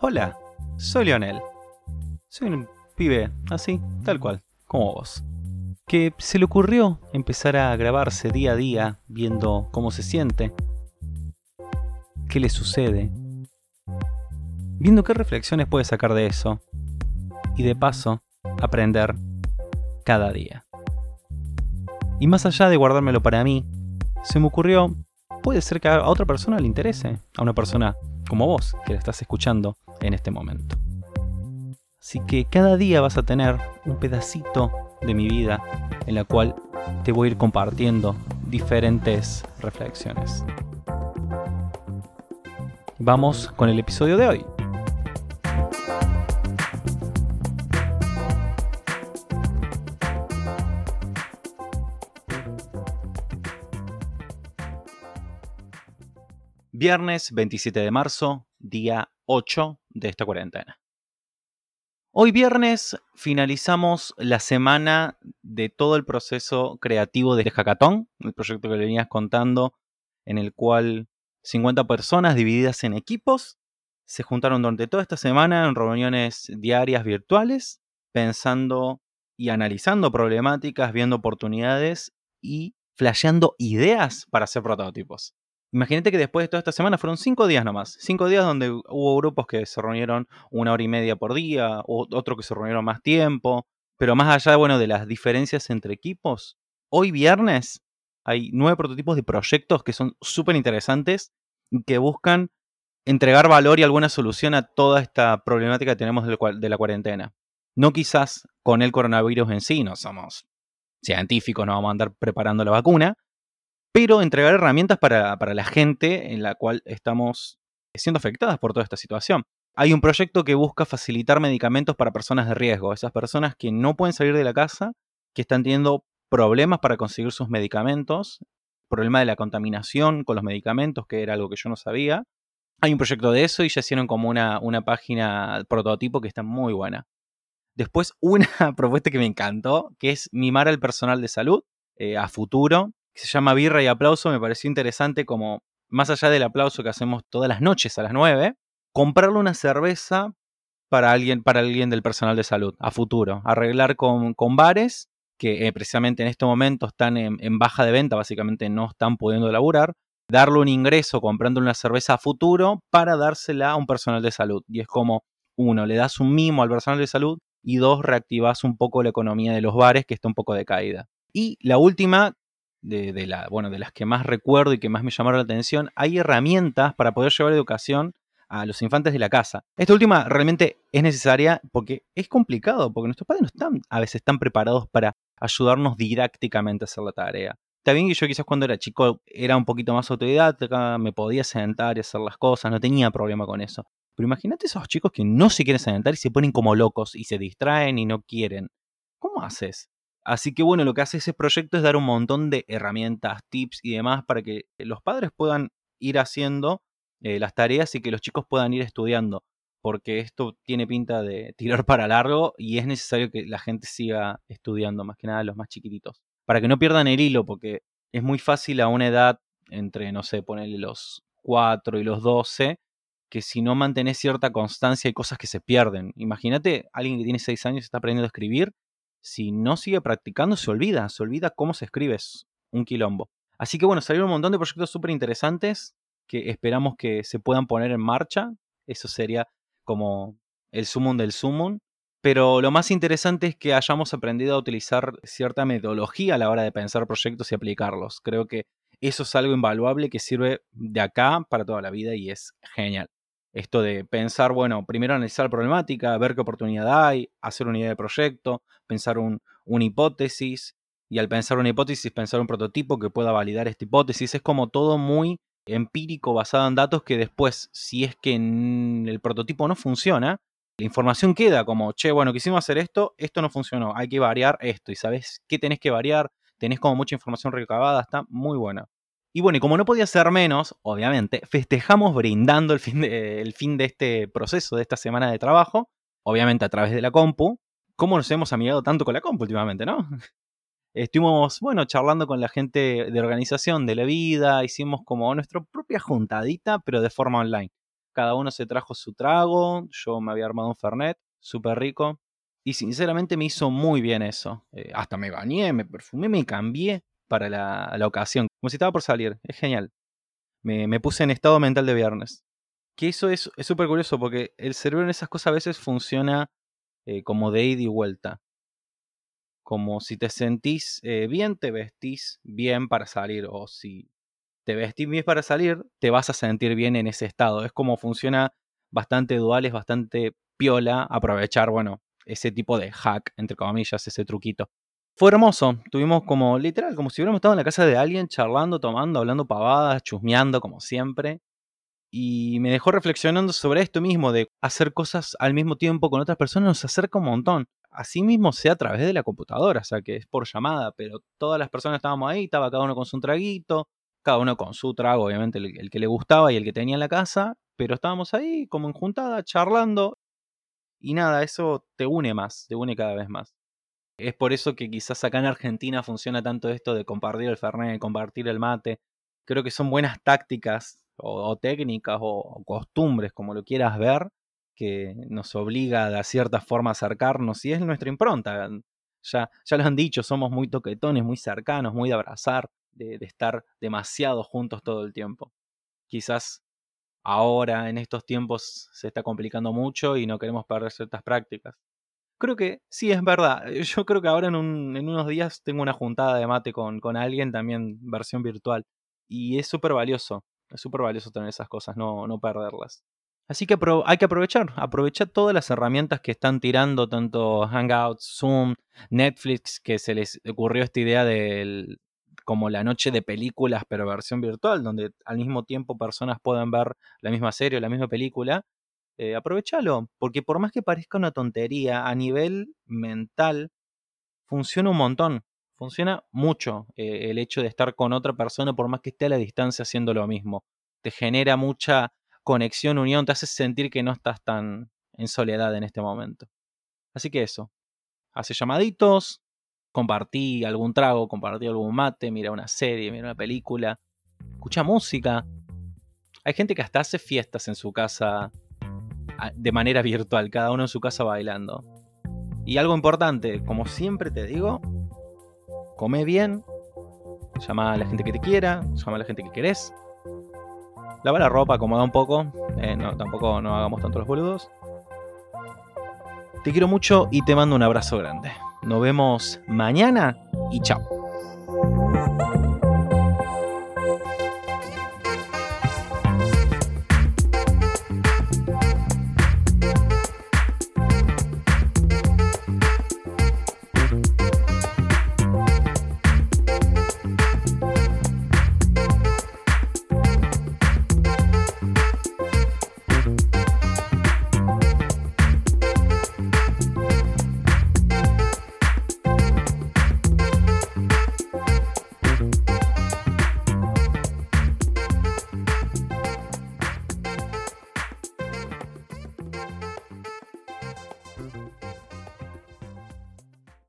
Hola, soy Lionel. Soy un pibe así, tal cual, como vos. Que se le ocurrió empezar a grabarse día a día viendo cómo se siente, qué le sucede, viendo qué reflexiones puede sacar de eso y de paso aprender cada día. Y más allá de guardármelo para mí, se me ocurrió, puede ser que a otra persona le interese, a una persona como vos que la estás escuchando en este momento. Así que cada día vas a tener un pedacito de mi vida en la cual te voy a ir compartiendo diferentes reflexiones. Vamos con el episodio de hoy. Viernes 27 de marzo, día 8 de esta cuarentena. Hoy viernes finalizamos la semana de todo el proceso creativo de Hackathon, el proyecto que le venías contando, en el cual 50 personas divididas en equipos se juntaron durante toda esta semana en reuniones diarias virtuales, pensando y analizando problemáticas, viendo oportunidades y flasheando ideas para hacer prototipos. Imagínate que después de toda esta semana fueron cinco días nomás. Cinco días donde hubo grupos que se reunieron una hora y media por día, otro que se reunieron más tiempo. Pero más allá bueno, de las diferencias entre equipos, hoy viernes hay nueve prototipos de proyectos que son súper interesantes y que buscan entregar valor y alguna solución a toda esta problemática que tenemos de la cuarentena. No quizás con el coronavirus en sí, no somos científicos, no vamos a andar preparando la vacuna, pero entregar herramientas para, la gente en la cual estamos siendo afectadas por toda esta situación. Hay un proyecto que busca facilitar medicamentos para personas de riesgo, esas personas que no pueden salir de la casa, que están teniendo problemas para conseguir sus medicamentos, problema de la contaminación con los medicamentos, que era algo que yo no sabía. Hay un proyecto de eso y ya hicieron como una, una página prototipo que está muy buena. Después, una propuesta que me encantó, que es mimar al personal de salud eh, a futuro se llama Birra y Aplauso, me pareció interesante como, más allá del aplauso que hacemos todas las noches a las 9, comprarle una cerveza para alguien, para alguien del personal de salud a futuro. Arreglar con, con bares que eh, precisamente en este momento están en, baja de venta, básicamente no están pudiendo laburar, darle un ingreso comprando una cerveza a futuro para dársela a un personal de salud. Y es como, uno, le das un mimo al personal de salud y dos, reactivas un poco la economía de los bares que está un poco de caída. Y la última, de, la, bueno, de las que más recuerdo y que más me llamaron la atención, hay herramientas para poder llevar educación a los infantes de la casa. Esta última realmente es necesaria porque es complicado, porque nuestros padres no están a veces tan preparados para ayudarnos didácticamente a hacer la tarea. Está bien que yo quizás cuando era chico era un poquito más autodidacta, me podía sentar y hacer las cosas, no tenía problema con eso. Pero imagínate esos chicos que no se quieren sentar y se ponen como locos y se distraen y no quieren. ¿Cómo haces? Así que bueno, lo que hace ese proyecto es dar un montón de herramientas, tips y demás para que los padres puedan ir haciendo eh, las tareas y que los chicos puedan ir estudiando, porque esto tiene pinta de tirar para largo y es necesario que la gente siga estudiando, más que nada los más chiquititos, para que no pierdan el hilo, porque es muy fácil a una edad entre, no sé, ponerle los 4 y los 12, que si no mantenés cierta constancia hay cosas que se pierden. Imagínate, alguien que tiene 6 años está aprendiendo a escribir si no sigue practicando, se olvida, se olvida cómo se escribe, es un quilombo. Así que bueno, salieron un montón de proyectos súper interesantes que esperamos que se puedan poner en marcha. Eso sería como el sumum del sumum. Pero lo más interesante es que hayamos aprendido a utilizar cierta metodología a la hora de pensar proyectos y aplicarlos. Creo que eso es algo invaluable que sirve de acá para toda la vida y es genial. Esto de pensar, bueno, primero analizar la problemática, ver qué oportunidad hay, hacer una idea de proyecto, pensar un, una hipótesis, y al pensar una hipótesis, pensar un prototipo que pueda validar esta hipótesis. Es como todo muy empírico, basado en datos, que después, si es que el prototipo no funciona, la información queda como, che, bueno, quisimos hacer esto, esto no funcionó, hay que variar esto, y sabes qué tenés que variar, tenés como mucha información recabada, está muy buena. Y bueno, y como no podía ser menos, obviamente, festejamos brindando el fin, de, el fin de este proceso, de esta semana de trabajo, obviamente a través de la compu. ¿Cómo nos hemos amigado tanto con la compu últimamente, no? Estuvimos, bueno, charlando con la gente de organización de la vida, hicimos como nuestra propia juntadita, pero de forma online. cada uno se trajo su trago, yo me había armado un Fernet, súper rico, y sinceramente me hizo muy bien eso. Eh, hasta me bañé, me perfumé, me cambié para la, ocasión, como si estaba por salir, es genial. Me, puse en estado mental de viernes. Que eso es súper curioso porque el cerebro en esas cosas a veces funciona eh, como de ida y vuelta. Como si te sentís eh, bien, te vestís bien para salir. O si te vestís bien para salir, te vas a sentir bien en ese estado. Es como funciona bastante dual, es bastante piola aprovechar, bueno, ese tipo de hack, entre comillas, ese truquito. Fue hermoso, tuvimos como literal, como si hubiéramos estado en la casa de alguien charlando, tomando, hablando pavadas, chusmeando como siempre. Y me dejó reflexionando sobre esto mismo, de hacer cosas al mismo tiempo con otras personas nos acerca un montón. Así mismo sea a través de la computadora, o sea que es por llamada, pero todas las personas estábamos ahí, estaba cada uno con su traguito, cada uno con su trago, obviamente el, que le gustaba y el que tenía en la casa, pero estábamos ahí como en juntada, charlando, y nada, eso te une más, te une cada vez más. Es por eso que quizás acá en Argentina funciona tanto esto de compartir el fernet, compartir el mate. Creo que son buenas tácticas o, técnicas o, costumbres, como lo quieras ver, que nos obliga de cierta forma a acercarnos y es nuestra impronta. Ya, ya lo han dicho, somos muy toquetones, muy cercanos, muy de abrazar, de, de estar demasiado juntos todo el tiempo. Quizás ahora en estos tiempos se está complicando mucho y no queremos perder ciertas prácticas. Creo que sí, es verdad. Yo creo que ahora en, unos días tengo una juntada de mate con, alguien, también versión virtual. Y es súper valioso. Es súper valioso tener esas cosas, no, no perderlas. Así que hay que aprovechar, aprovechar todas las herramientas que están tirando, tanto Hangouts, Zoom, Netflix, que se les ocurrió esta idea del, como la noche de películas, pero versión virtual, donde al mismo tiempo personas puedan ver la misma serie o la misma película, eh, aprovechalo, porque por más que parezca una tontería, a nivel mental funciona un montón, funciona mucho eh, el hecho de estar con otra persona, por más que esté a la distancia haciendo lo mismo. Te genera mucha conexión, unión, te hace sentir que no estás tan en soledad en este momento. Así que eso, hace llamaditos, compartí algún trago, compartí algún mate, mira una serie, mira una película, escucha música. Hay gente que hasta hace fiestas en su casa de manera virtual, cada uno en su casa bailando. Y algo importante, como siempre te digo, come bien, llama a la gente que te quiera, llama a la gente que querés. Lava la ropa, acomoda un poco, eh, tampoco no hagamos tanto los boludos. Te quiero mucho y te mando un abrazo grande. Nos vemos mañana y chao.